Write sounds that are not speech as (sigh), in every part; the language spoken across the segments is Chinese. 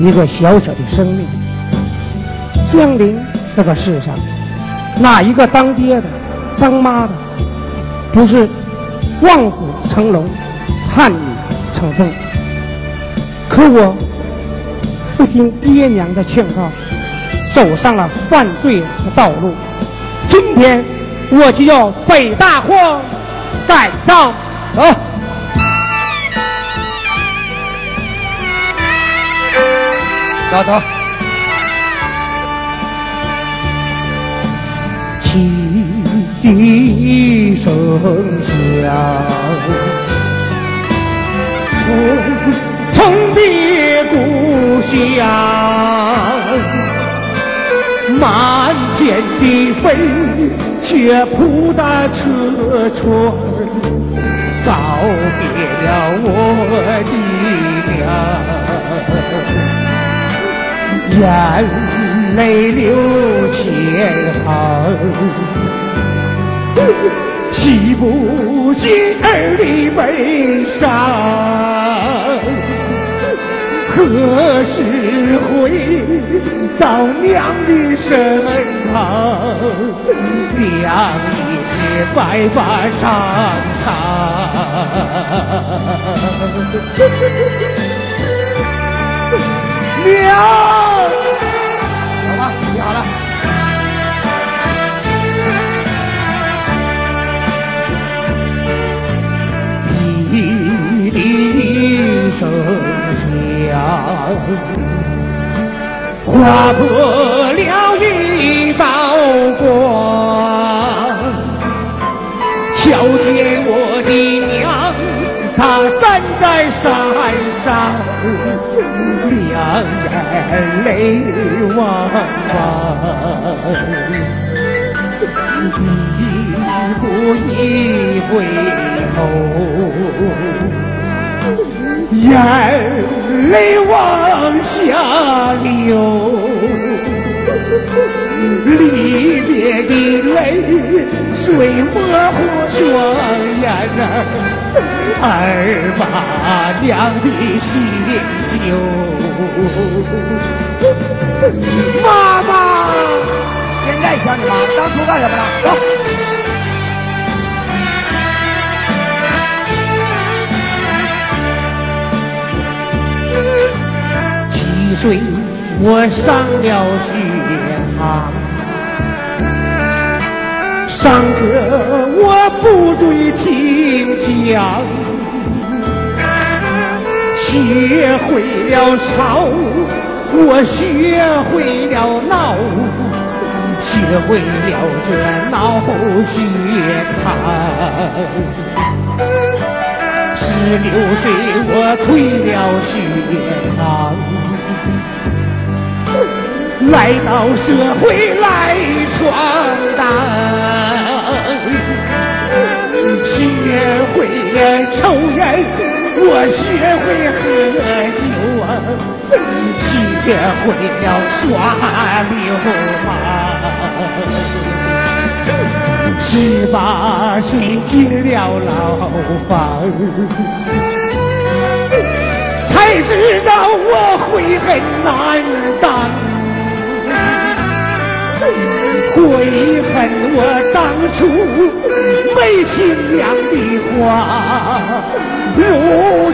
一个小小的生命降临这个世上，哪一个当爹的、当妈的，不是望子成龙、盼女成凤？可我不听爹娘的劝告，走上了犯罪的道路。今天我就要北大荒改造。走。走走。汽笛声响，从从的故乡，满天的飞雪铺的车窗，告别了我的娘。眼泪流千行，洗不尽儿的悲伤。何时回到娘的身旁？娘已是白发苍苍。娘，(laughs) 划破了一道光，瞧见我的娘，她站在山上。两眼泪汪汪，一步一回头，眼泪往下流，离别的泪水模糊双眼儿把娘的心。妈妈，现在想你妈，当初干什么了？走。岁我上了学堂，上课我不准听讲。学会了吵，我学会了闹，学会了这闹学堂。十六岁我退了学堂，来到社会来闯荡，学会了抽烟。我学会喝酒啊，学会了耍流氓，十八岁进了牢房，才知道我悔恨难当，悔恨我当初没听娘的话。如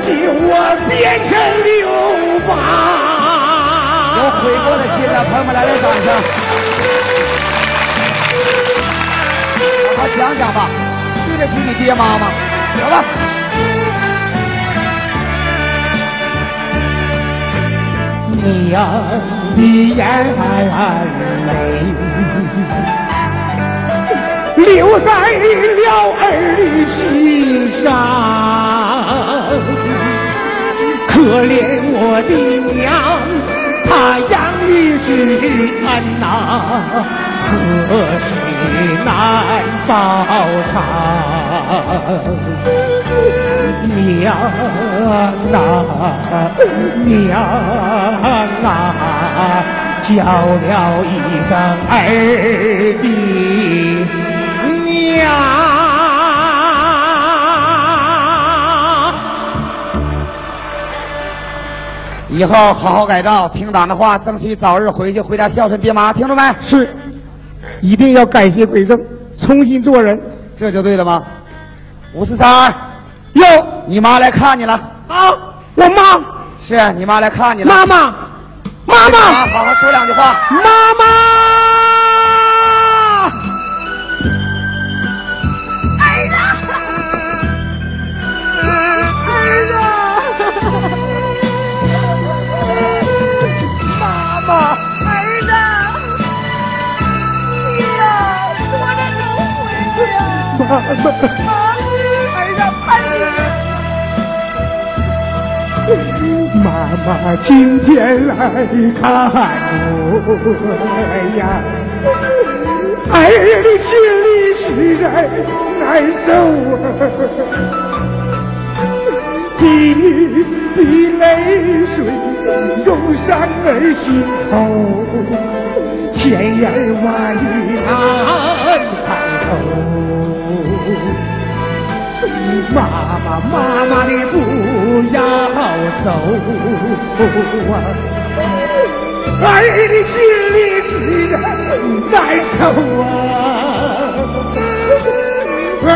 今我变成流氓。有悔过的亲的朋友们来点掌声。好好想想吧，对得起你爹妈吗？走了。娘的眼泪流在了儿的心上。可怜我的娘，她养育之恩呐，何时难报偿？娘啊，娘啊，叫了一声儿的娘。以后好好改造，听党的话，争取早日回去回家孝顺爹妈，听着没？是，一定要改邪归正，重新做人。这就对了吗？五四三，哟，你妈来看你了。啊，我妈，是你妈来看你了。妈妈，妈妈，啊，好好说两句话。妈妈，儿子，儿子，妈妈，儿子，你呀，多少能回去呀？妈妈，妈妈今天来看我呀，儿的心里实在难受啊。滴滴泪水涌上儿心头，千言万语难开口。妈妈，妈妈，你不要走啊！儿的心里实在难受啊！儿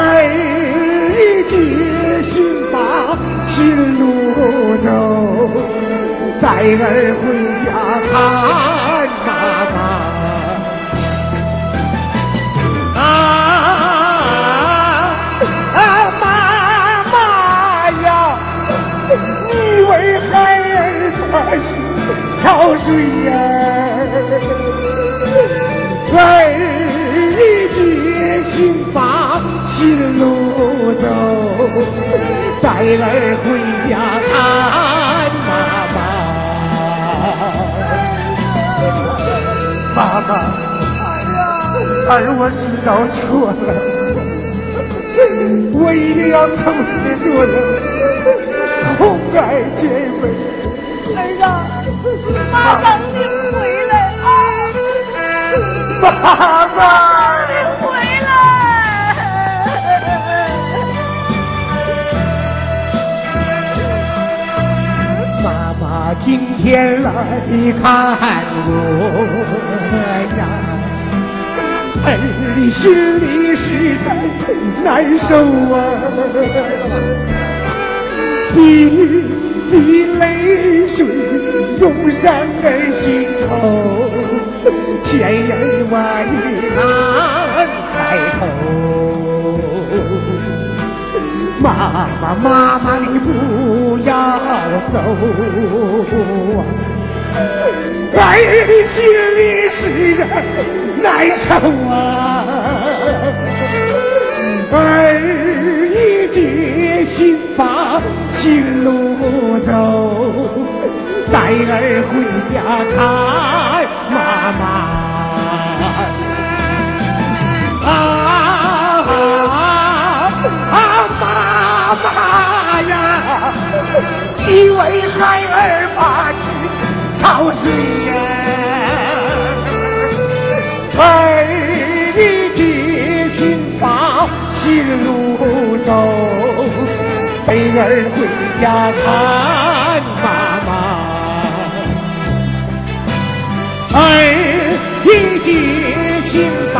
的决心把心路走，带儿回家看妈妈。啊为孩儿把心操碎呀，儿的决心把心路走，带儿回家看妈妈。妈妈，儿我知道错了。我一定要诚实做人，痛爱姐妹。儿啊，妈等你回来啊！妈妈，你回来！妈妈今天来看我呀，儿的心里实在难受啊。滴滴泪水涌上儿心头，千言万语难开口。妈妈，妈妈，你不要走啊！儿的心里实在难受啊！儿一决心把行路走，带儿回家看妈妈。啊啊，妈妈呀，你为孩儿把心操碎呀，儿的决心把行路走，带儿回家看妈妈。儿的决心把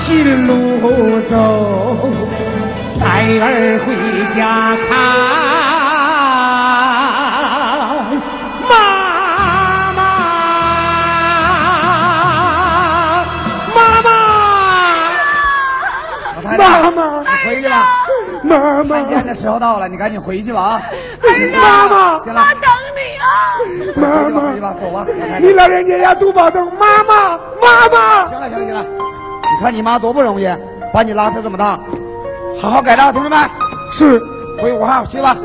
心路走，带儿回家看妈妈，妈妈，妈妈你回去吧。妈妈看，见的时候到了，你赶紧回去吧啊！儿子，妈妈行了妈等你啊！妈妈回去吧，走吧。你老人家要多保重，妈妈，妈妈。行了行了行了，你看你妈多不容易，把你拉扯这么大，好好改造，同志们，是回五号去吧。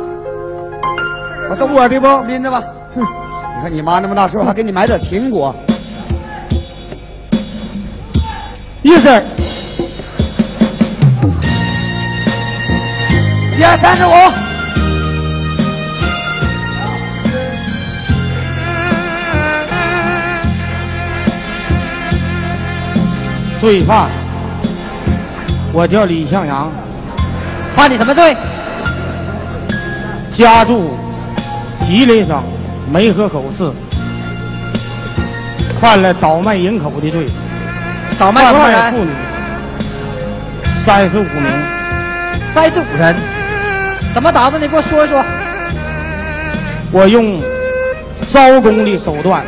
把东我的不拎着吧。哼你看你妈那么大岁数，还给你买点苹果。一声，一二三十五。罪犯，我叫李向阳，犯的什么罪？家住吉林省梅河口市犯了倒卖人口的罪，倒卖多少人？妇女三十五名，三十五人。怎么打的？你给我说一说。我用招工的手段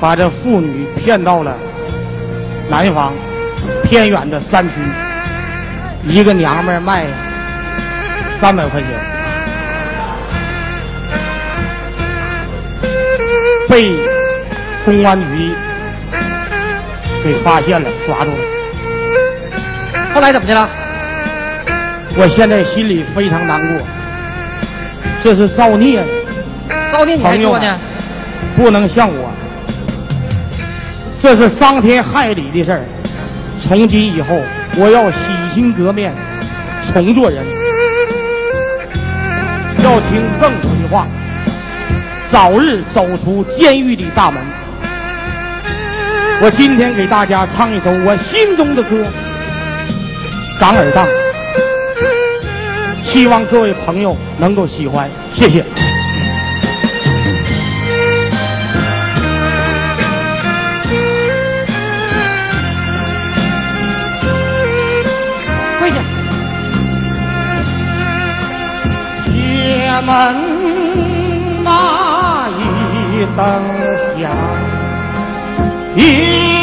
把这妇女骗到了南方偏远的山区，一个娘们儿卖三百块钱，被公安局给发现了，抓住了。后来怎么的了？我现在心里非常难过，这是造孽。造孽你还朋友们说呢？，不能像我，这是伤天害理的事儿。从今以后，我要洗心革面，重做人，要听政府的话，早日走出监狱的大门。我今天给大家唱一首我心中的歌《长耳档》，希望各位朋友能够喜欢，谢谢。跪下。铁门那一声响，一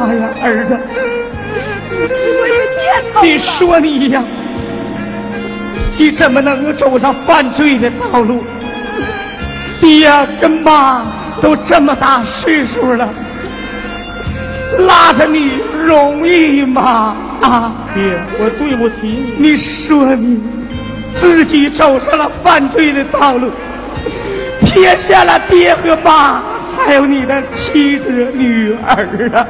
话呀，儿子？你说你呀，你怎么能够走上犯罪的道路？爹跟妈都这么大岁数了，拉着你容易吗？啊，爹，我对不起你。你说你自己走上了犯罪的道路，撇下了爹和妈，还有你的妻子女儿啊！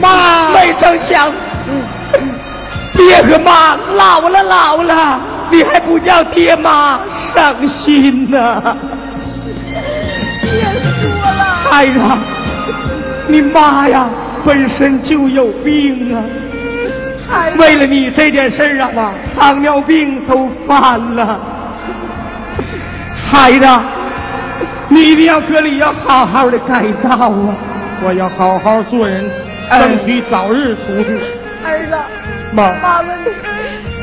妈，没成想，爹和妈老了老了，你还不叫爹妈伤心呢？别说了，孩子，你妈呀，本身就有病啊，为了你这件事儿啊，糖尿病都犯了。孩子，你一定要搁里要好好的改造啊！我要好好做人，争取早日出去。儿子，妈，妈问你，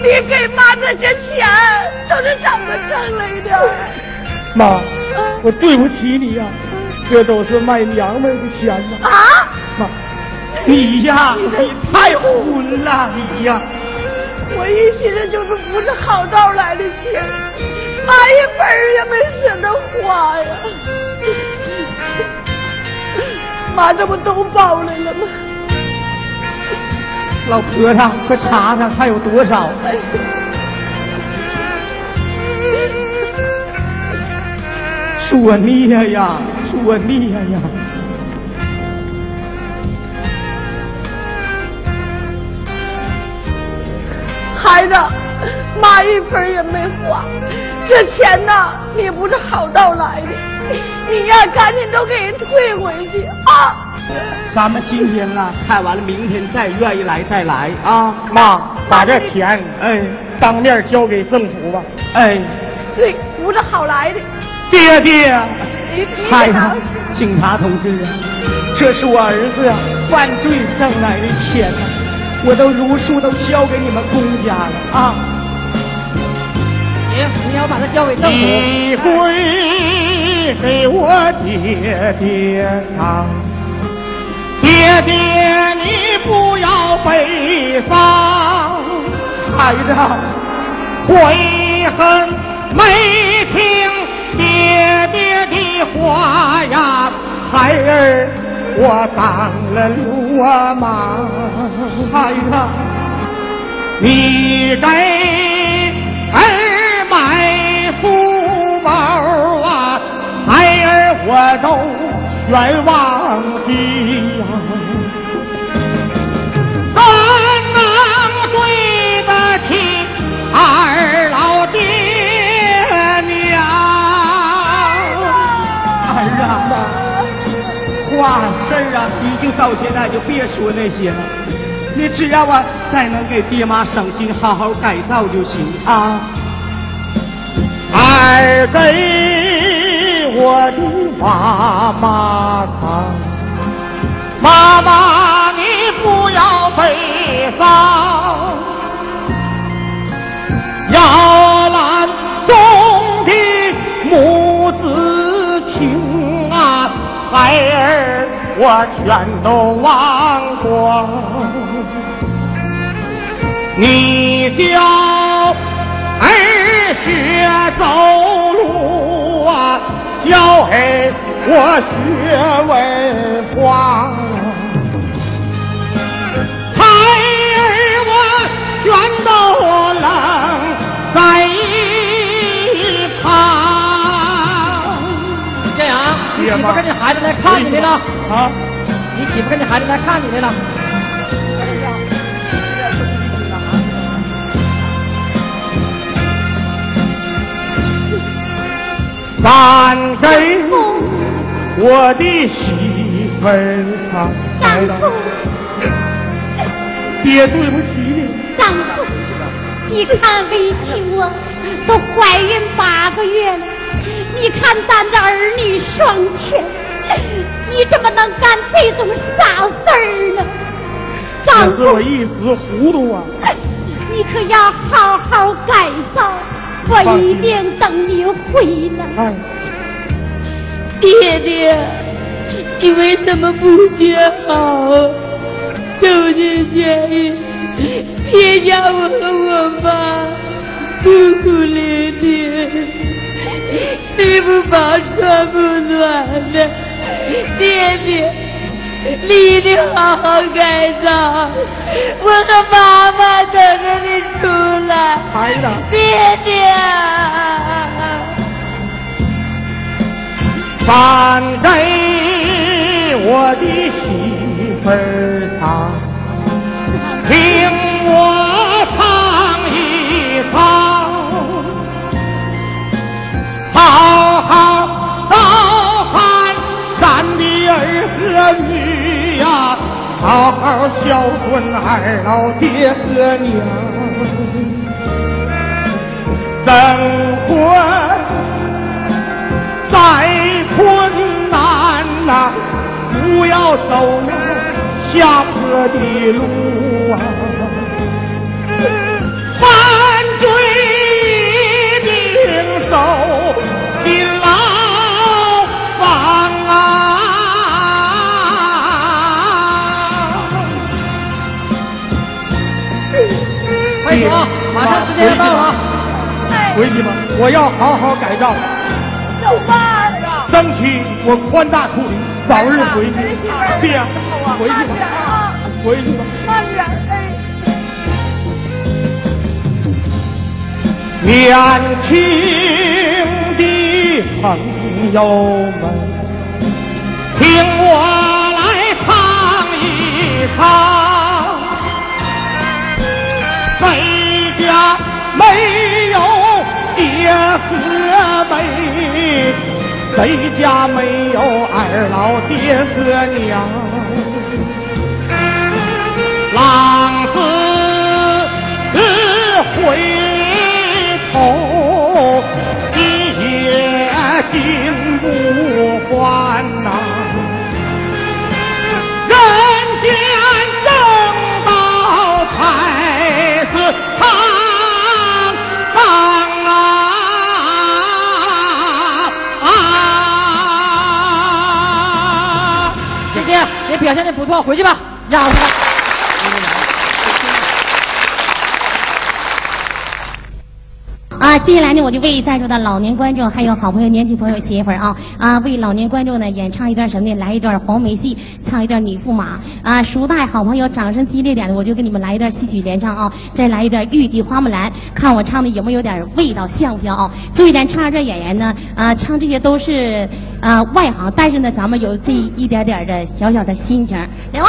你给妈这些钱都是怎么挣来的？妈，我对不起你呀、这都是卖娘们儿的钱呐、啊！妈，你呀，你太混了，你呀。我一寻思就是不是好道来的钱，妈一分也没舍得花呀。妈这不都包来了吗？老婆子，快查查还有多少？作孽呀，作孽呀！孩子，妈一分也没花，这钱呐，你不是好道来的，你呀赶紧都给人退回去啊！咱们今天啊看完了，明天再愿意来再来啊！妈，把这钱哎当面交给政府吧。哎，对，不是好来的，爹爹，孩子，警察同志啊，这是我儿子啊犯罪挣来的钱呐、我都如数都交给你们公家了啊！行，你要把它交给政府。你归给我爹爹唱，爹爹你不要悲伤，孩子悔恨没听爹爹的话呀，孩儿我当了流氓，孩子。你给儿买书包啊，孩儿我都全忘记到现在就别说那些了。你只要啊，再能给爹妈省心，好好改造就行啊。儿给我的妈妈唱，妈妈你不要悲伤，摇篮中的母子情啊，孩儿我全都忘光。你教儿学走路啊，教儿我学文化。孩儿我全都扔在妇跟你孩子来看你来了，啊，你媳妇跟你孩子来看你来了。三根我的媳妇儿唱。丈夫，爹，对不起你。丈夫，你看委屈我，都怀孕八个月了，你看咱这儿女双全，你怎么能干这种傻事儿呢？丈这是我，一时糊涂啊！你可要好好改造，我一定等你回来。哎，爹爹，你为什么不学好？周日前夜，别叫我和我妈哭哭咧咧，吃不饱穿不暖的，爹爹，你一定好好改造，我和妈妈等着你出来。孩子，爹爹，饭给我的媳妇儿唱，请我好好照看咱的儿和女呀，好好孝顺二老爹和娘。生活再困难呐、不要走那下坡的路啊！时间要到了啊！哎，回去吧，我要好好改造，走吧呀！争取我宽大处理，早日回去。回去吧，啊，回去吧。慢点，哎。年轻的朋友们，听我来唱一唱，谁家没有爹和妹？谁家没有二老爹和娘？浪子回头，一夜金不换呐、表现的不错，回去吧，让出来。啊，接下来呢，我就为在座的老年观众还有好朋友、年轻朋友写一份啊啊，为老年观众呢演唱一段什么呢？来一段黄梅戏，唱一段女驸马啊。熟大好朋友掌声激烈点的，我就给你们来一段戏曲联唱啊，再来一段豫剧花木兰，看我唱的有没有点味道，像不像啊？注意，咱唱这演员呢啊，唱这些都是啊外行，但是呢，咱们有这一点点的小小的心情。来吧。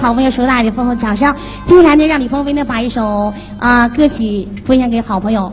好朋友手大的丰厚掌声。接下来呢，让李鹏飞呢把一首啊歌曲分享给好朋友，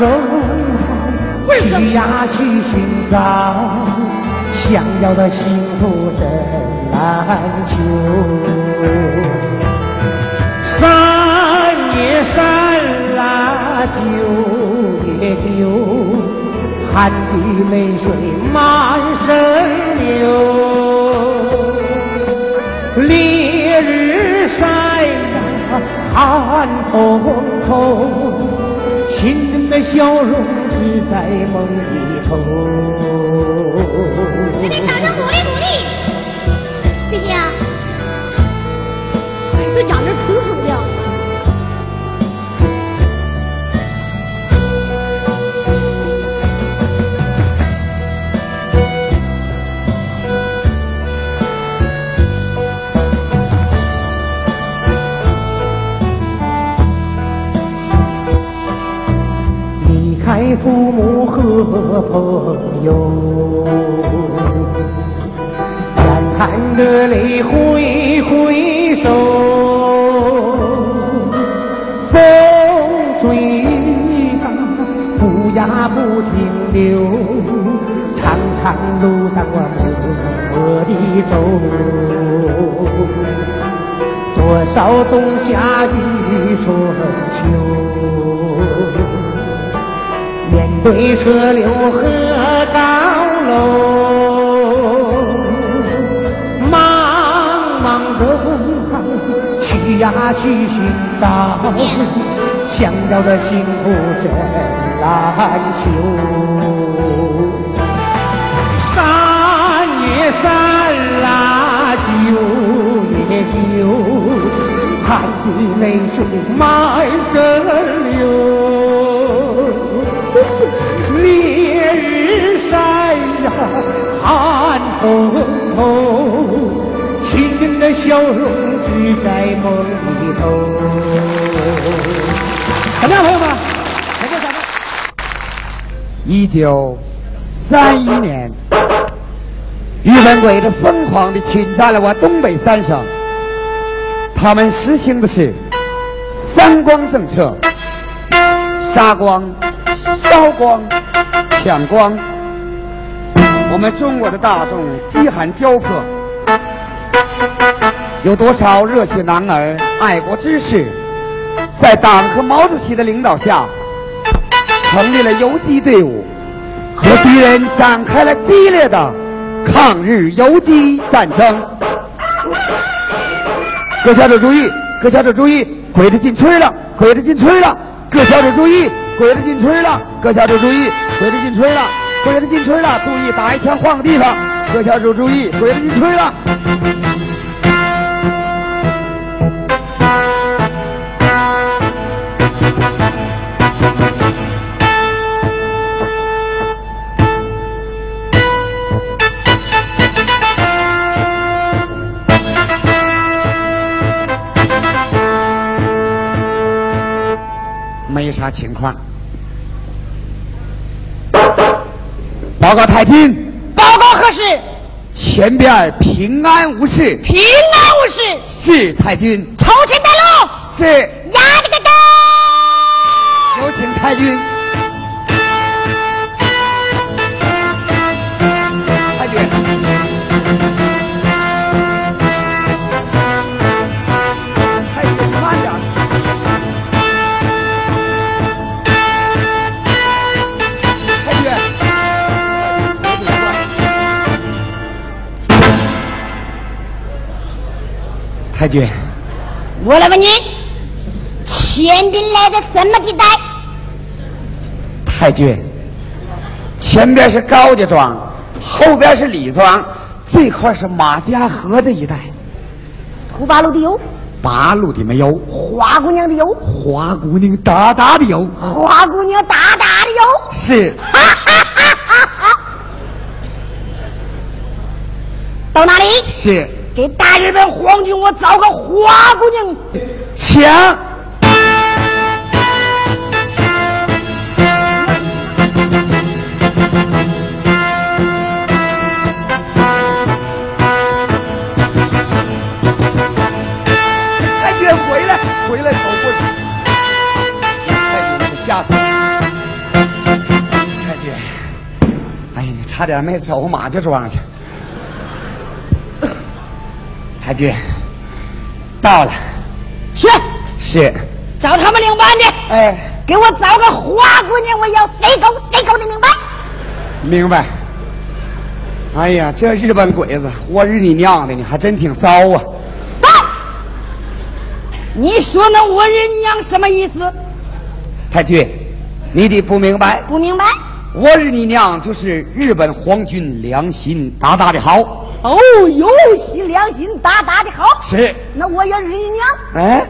走，去呀去寻找，想。要的幸福真难求，山也山啊，酒也酒，汗滴泪水满身流。烈日晒呀，寒风透，心中的笑容只在梦里头。给你掌声鼓励鼓励，谢谢啊！这养着父母和朋友。含着泪挥挥手，风吹大，不呀不停留，长长路上我默默地走，多少冬夏与春秋，面对车流和高楼。去呀去寻找，想要的幸福真难求。山也山啊，酒也酒，汗滴泪水满身流。烈日晒呀，寒风透。亲人的笑容只在梦里头。怎么样，朋友们？一九三一年，日本鬼子疯狂地侵占了我东北三省。他们实行的是三光政策：杀光、烧光、抢光。我们中国的大众饥寒交迫。有多少热血男儿、爱国之士，在党和毛主席的领导下，成立了游击队伍，和敌人展开了激烈的抗日游击战争。各小组注意，各小组注意，鬼子进村了，鬼子进村了！各小组注意，鬼子进村了！各小组注意，鬼子进村了，鬼子进村了！注意，打一枪换个地方。各小组注意，鬼子进村了。没啥情况。报告太君。报告何事？前边平安无事。平安无事。是太君。朝前带路。是。压这个灯。有请。太君。太君。我来问你，前边来的什么地带？太君，前边是高家庄，后边是李庄，这块是马家河这一带。土八路的有，八路的没有，花姑娘的有，花姑娘大大的有，花姑娘大大的有。是哈哈哈哈哈！(laughs) 到哪里？是给大日本皇军我找个花姑娘。请。太君回来，回来走过去。太君，你吓死我！太君，哎呀，你差点没走马家庄去。太君，到了。去，是，找他们领班去，哎，给我找个花姑娘，我要谁狗谁狗的明白？明白。哎呀，这日本鬼子，我日你娘的，你还真挺骚啊！走。你说那我日你娘什么意思？太君，你的不明白，不明白？我日你娘就是日本皇军良心大大的好。哦，有心良心大大的好。是，那我也日你娘。哎，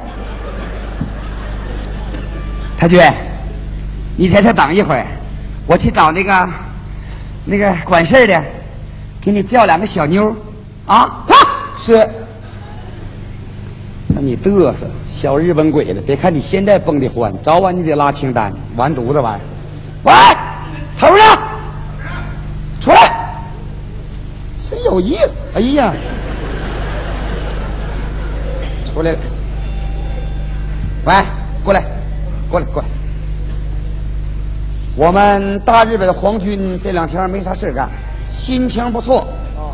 太君，你在这等一会儿，我去找那个那个管事儿的，给你叫两个小妞儿啊。走。是。看你嘚瑟，小日本鬼子！别看你现在蹦的欢，早晚你得拉清单，完犊子玩意儿。喂，头呢？有意思！哎呀，出来了。喂，过来，过来，过来。我们大日本的皇军这两天没啥事干，心情不错。哦，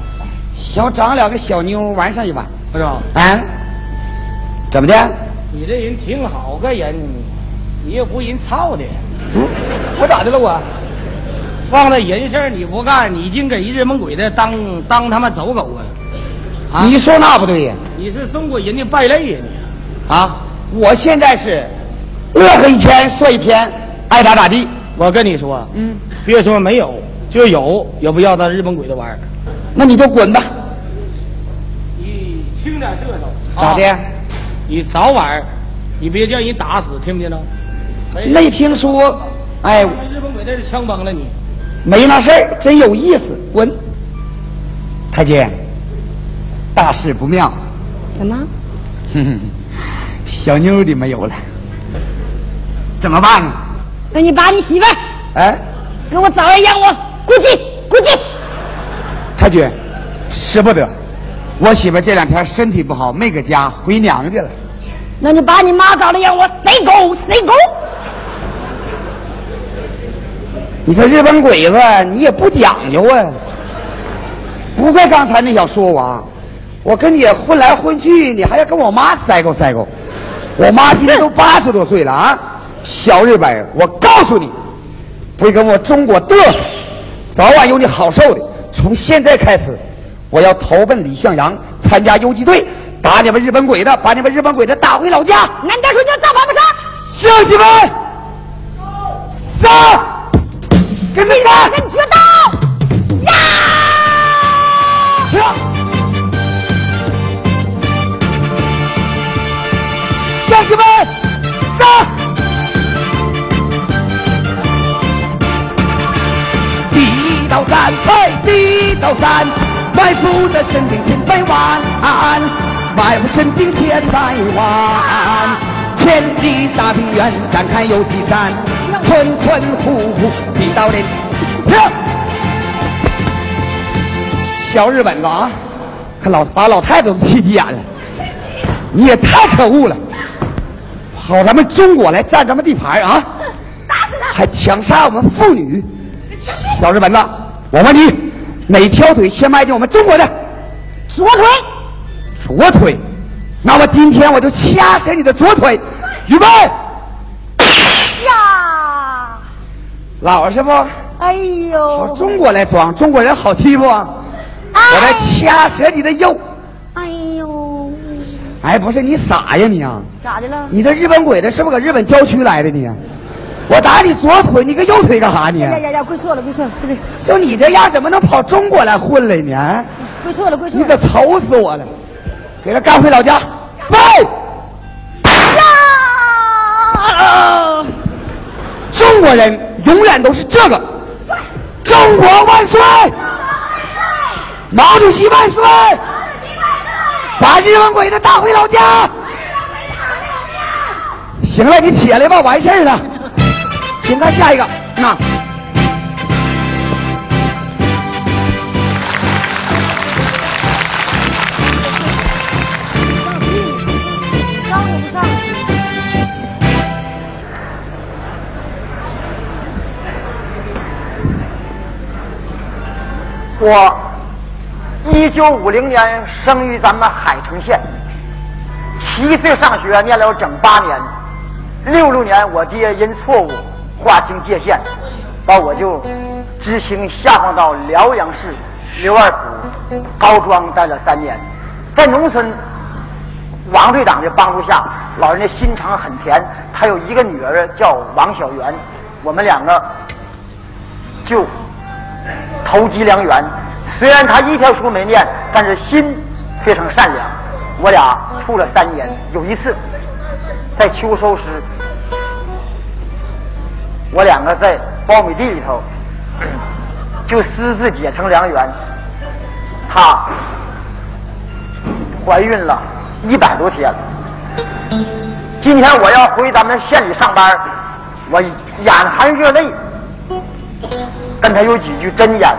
想找两个小妞玩上一晚。不是，啊？怎么的？你这人挺好个人，你又不人操的，嗯，我咋的了我？放在人事儿你不干，你净给日本鬼子当当他妈走狗啊！啊，你说那不对呀？你是中国人的败类呀你！啊，我现在是饿喝一天说一天，爱咋咋地。我跟你说，嗯，别说没有，就有也不要当日本鬼子玩儿。那你就滚吧。你轻点嘚瑟。咋的？啊你早晚你别叫人打死，听不听着？没听说。哎，日本鬼子是枪崩了你。没那事儿，真有意思。滚！太监，大事不妙。怎么？哼哼，小妞的没有了，怎么办呢？那你把你媳妇儿哎，给我找人养我，估计估计。太君，使不得，我媳妇这两天身体不好，没搁家，回娘家了。那你把你妈找来养我，塞狗塞狗。你这日本鬼子，你也不讲究啊！不怪刚才那小说王，我跟你混来混去，你还要跟我妈塞狗塞狗。我妈今年都八十多岁了啊！小日本，我告诉你，不跟我中国嘚瑟，早晚有你好受的。从现在开始，我要投奔李向阳，参加游击队，打你们日本鬼子，把你们日本鬼子打回老家。俺大叔娘造反不成？乡亲们，上！跟着干！跟决斗呀！上！乡亲们，上！第一道山，嘿，第一道山，埋伏的神兵千百万，埋伏神兵千百万，千里大平原，展开游击战，村村户户逼到连。跳！小日本子啊，可老把老太太都气急眼了，你也太可恶了，跑咱们中国来占咱们地盘啊！还强杀我们妇女。小日本子，我问你，哪条腿先迈进我们中国的？左腿。左腿。那么今天我就掐死你的左腿。预备。呀！老实不？哎呦！朝中国来装，中国人好欺负啊！我来掐折你的肉。哎呦！哎，不是你傻呀你啊？咋的了？你这日本鬼子是不是搁日本郊区来的你？我打你左腿，你搁右腿干啥你？呀呀呀！跪错了，跪错了，对对。就你这样，怎么能跑中国来混来呢？跪错了，跪错了。你可愁死我了！给他干回老家。喂！呀！中国人永远都是这个。中国万岁！毛主席万岁！把日本鬼子打回老家！行了，你起来吧，完事儿了。请看下一个，那。我一九五零年生于咱们海城县，七岁上学念了整八年。六六年我爹因错误划清界限，把我就知青下放到辽阳市刘二府高庄待了三年。在农村，王队长的帮助下，老人家心肠很甜。他有一个女儿叫王小媛，我们两个就。投机良缘，虽然他一条书没念，但是心非常善良。我俩处了三年，有一次在秋收时，我两个在苞米地里头 (clears throat) 就私自结成良缘。她怀孕了一百多天，今天我要回咱们县里上班，我眼含热泪。跟他有几句真言，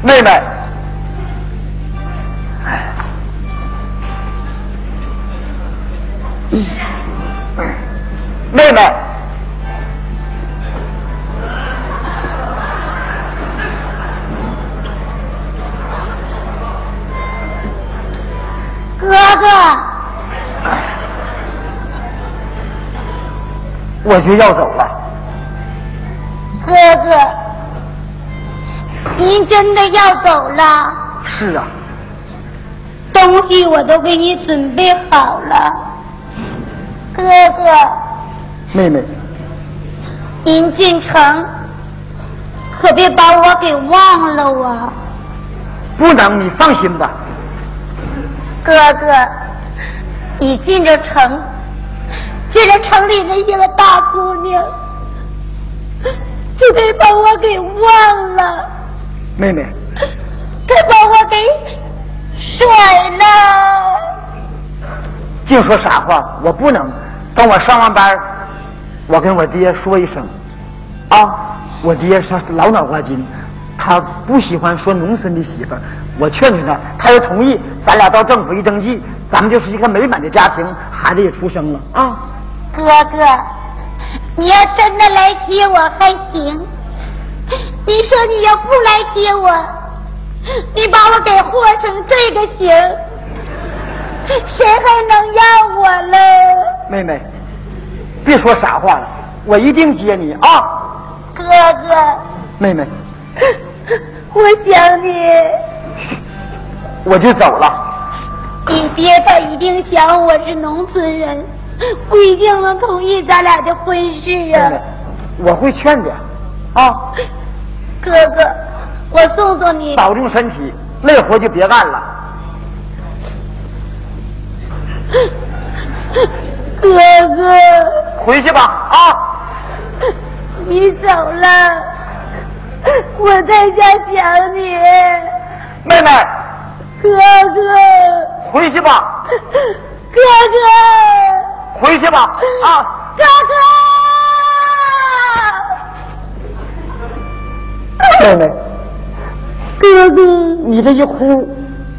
妹妹，妹妹，哥哥，我就要走了。您真的要走了？是啊。东西我都给你准备好了，哥哥。妹妹。您进城，可别把我给忘了啊！不能，你放心吧。哥哥，你进着城，进了城里那些个大姑娘。就得把我给忘了，妹妹，他把我给甩了。净说傻话，我不能。等我上完班，我跟我爹说一声，啊，我爹是老脑瓜筋，他不喜欢说农村的媳妇儿我劝劝他，他要同意，咱俩到政府一登记，咱们就是一个美满的家庭，孩子也出生了啊。哥哥。你要真的来接我还行，你说你要不来接我，你把我给祸成这个形，谁还能要我了？妹妹，别说傻话了，我一定接你啊！哥哥，妹妹，我想你，我就走了。你爹他一定想我是农村人。不一定能同意咱俩的婚事啊！我会劝的，啊，哥哥，我送送你。保重身体，累活就别干了。(laughs) 哥哥，回去吧，啊！你走了，我在家想你。妹妹，哥哥，回去吧。(laughs) 哥哥。回去吧，啊！哥哥，妹妹，哥哥，你这一哭，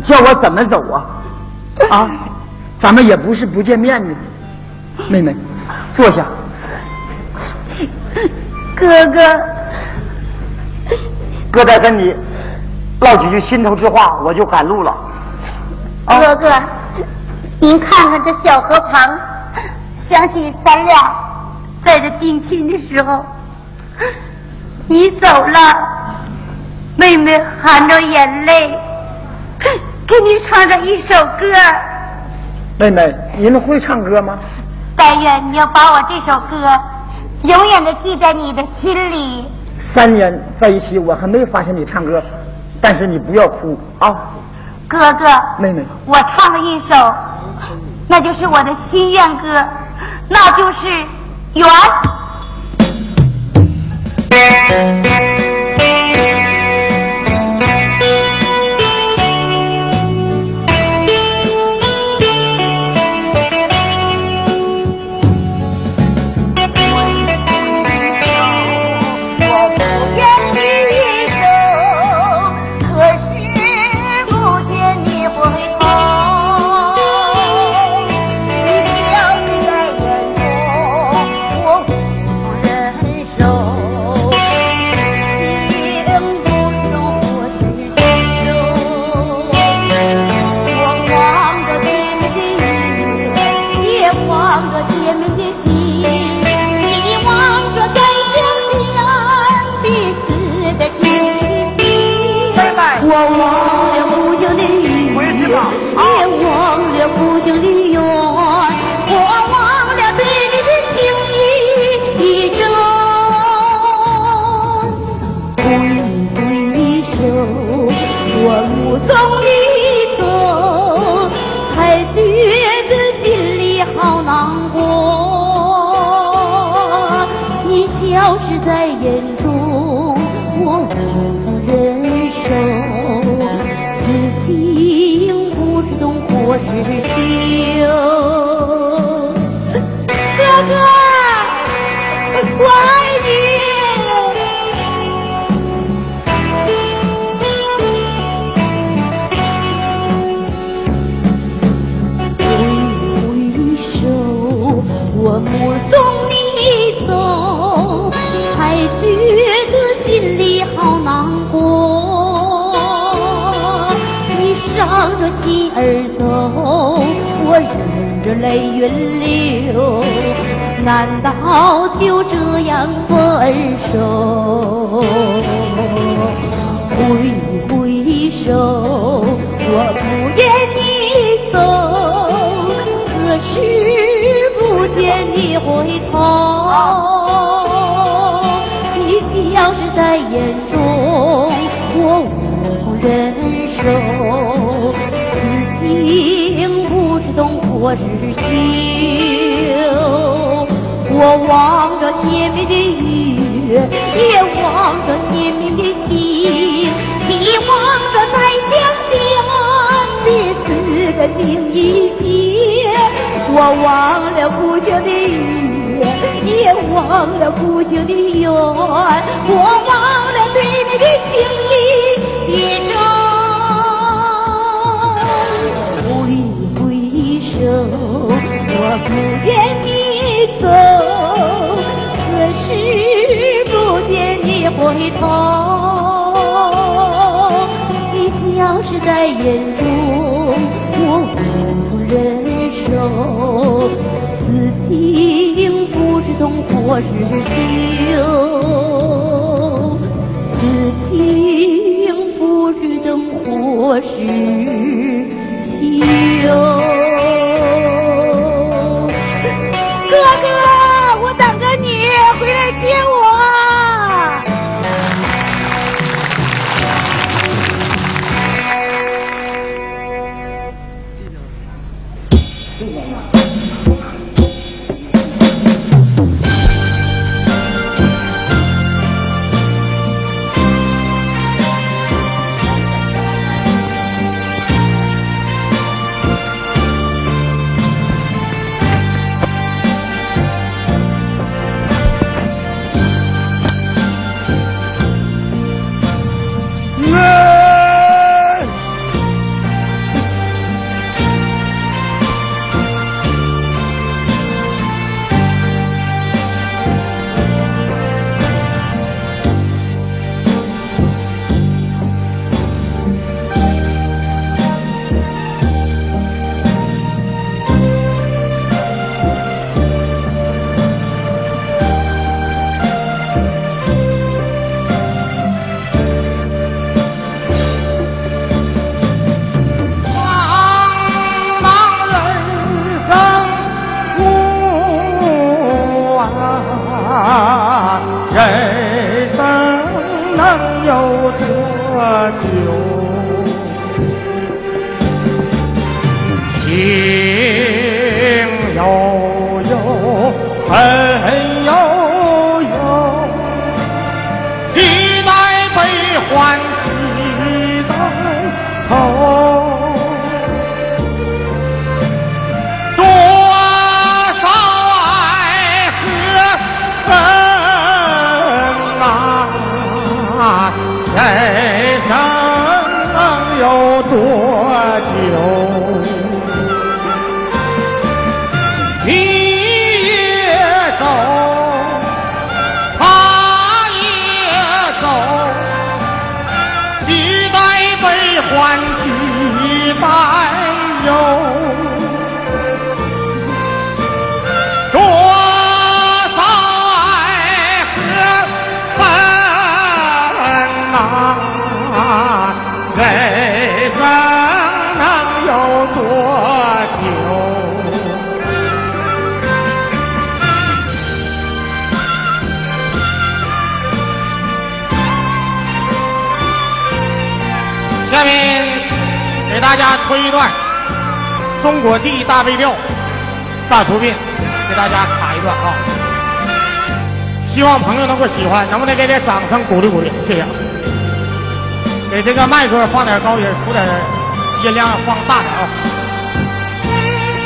叫我怎么走啊？(laughs) 啊，咱们也不是不见面的，妹妹，坐下。哥哥，哥再跟你唠几句心头之话，我就赶路了。哥哥，您看看这小河旁，想起咱俩在这定亲的时候，你走了，妹妹含着眼泪 (coughs) 给你唱着一首歌。妹妹，您会唱歌吗？但愿你要把我这首歌永远的记在你的心里。三年在一起，我还没发现你唱歌，但是你不要哭啊。哥哥，妹妹，我唱了一首，那就是我的心愿歌，那就是缘。Thank you. 你而走，我忍着泪云流，难道就这样分手？挥挥手，我不愿你走，可是不见你回头，你要是在眼前。我日休，我望着天边的月，也望着天边的星，也望着在江边的四个定一姐。我忘了故乡的月，也忘了故乡的愿，我忘了对你的情意，也忘。不愿你走，可是不见你回头，你消失在眼中，我无从忍受。此情不知冬或是秋，此情不知冬或是。有多少爱恨啊？人生能有多久？下面给大家推一段。中国第一大悲调《大出殡》，给大家卡一段啊！希望朋友能够喜欢，能不能给点掌声鼓励鼓励？谢谢。给这个麦克放点高音，出点音量放大点啊！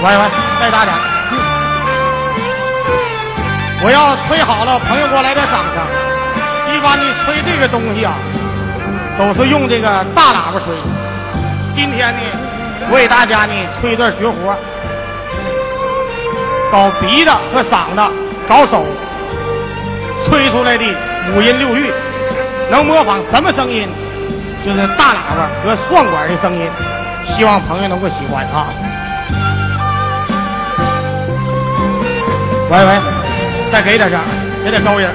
喂喂，再大点。我要吹好了，朋友给我来点掌声。一般的吹这个东西啊，都是用这个大喇叭吹。今天呢，我给大家呢吹一段绝活，搞鼻子和嗓子，搞手吹出来的五音六律，能模仿什么声音？就是大喇叭和双管的声音，希望朋友能够喜欢啊！喂喂，再给点声，给点高音。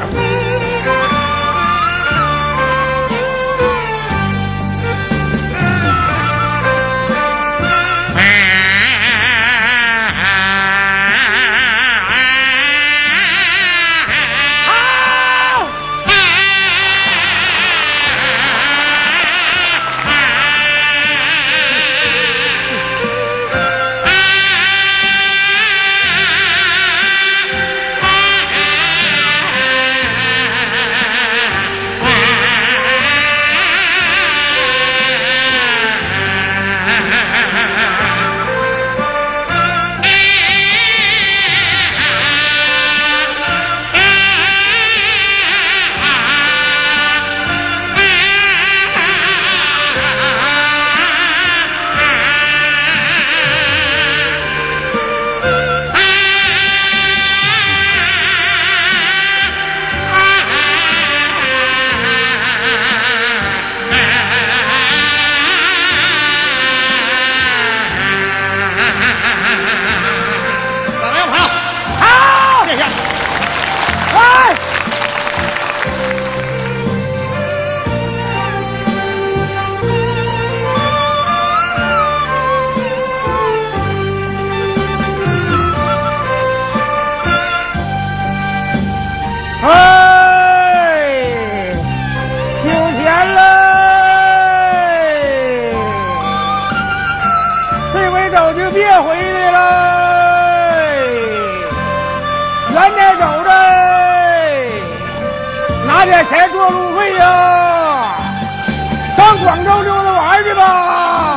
咱得走着，拿点钱做路费呀，上广州溜达玩去吧。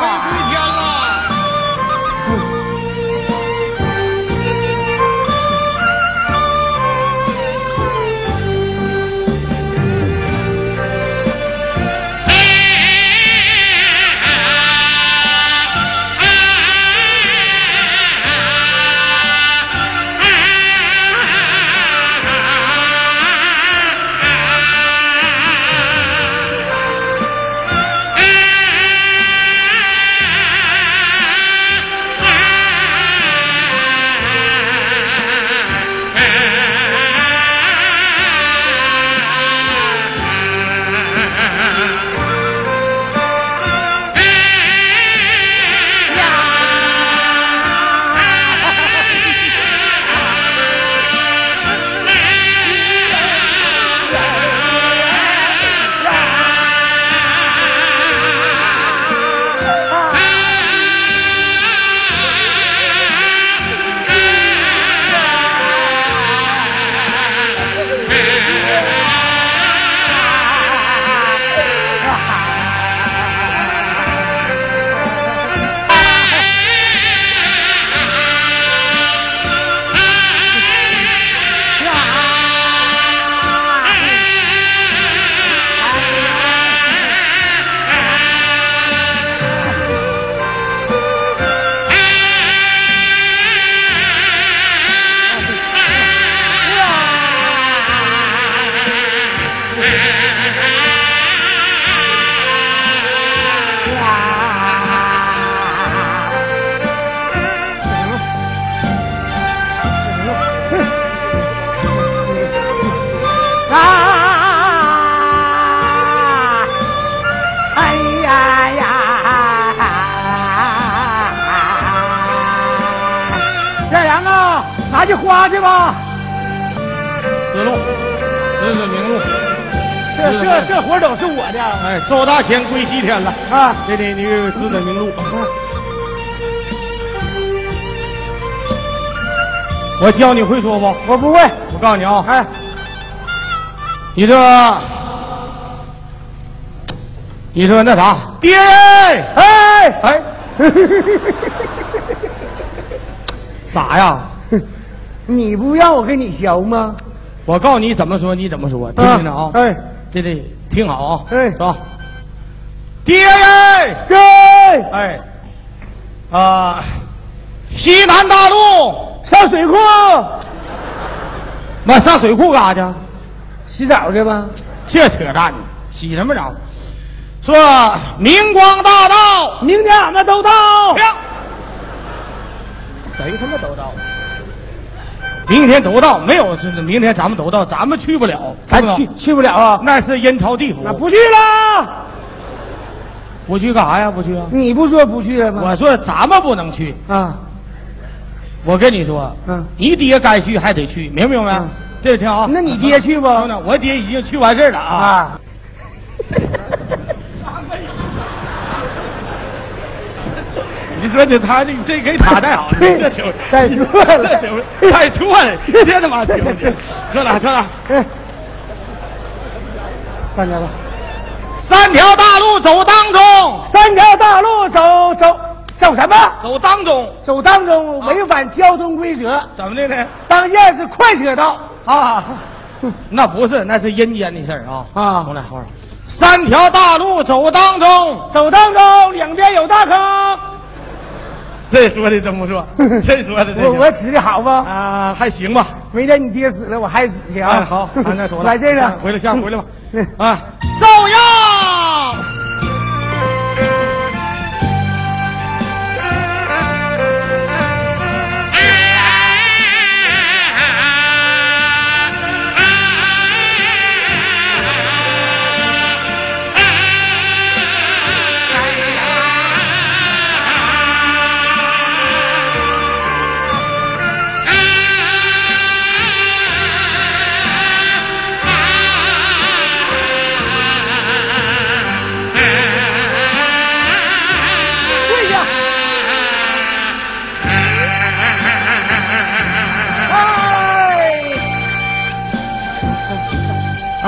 这活都是我的。哎，周大千归西天了啊！这里那个子子明路。我教你会说不？我不会。我告诉你啊，哎，你这，你说那啥，爹，哎哎，(laughs) 傻呀！你不让我跟你学吗？我告诉你怎么说，你怎么说，听听着啊！哎，这这听好啊！哎，走？爹耶！爹！哎，啊，西南大路上水库。妈上水库干啥去？洗澡去吧。这扯淡呢！洗什么澡？说明光大道，明天俺们都到。谁他妈都到？明天都到，没有，这明天咱们都到，咱们去不了，咱去去不了啊？那是阴曹地府。那不去了。不去干啥呀？不去啊？你不说不去吗？我说咱们不能去啊。我跟你说，嗯，你爹该去还得去，明不明白？这挺好。那你爹去不？我爹已经去完事儿了啊。啊。你说这他这这给他带好了，这挺太错了，带错了，这他妈挺说哪说哪？三条吧。三条大路走当中，三条大路走走走什么？走当中，走当中违反交通规则。怎么的呢？当下是快车道啊，那不是，那是阴间的事儿啊啊！我俩，后来，三条大路走当中，走当中两边有大坑。(laughs) 这说的真不错，这 (laughs) 说的我我指的好不？啊，还行吧。没见你爹死了，我还指去啊。好，(laughs) 俺再说了。来这个，回来，下回来吧。啊，照样。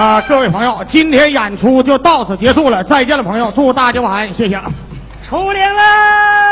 啊，各位朋友，今天演出就到此结束了，再见了，朋友，祝大家晚安，谢谢。出灵了。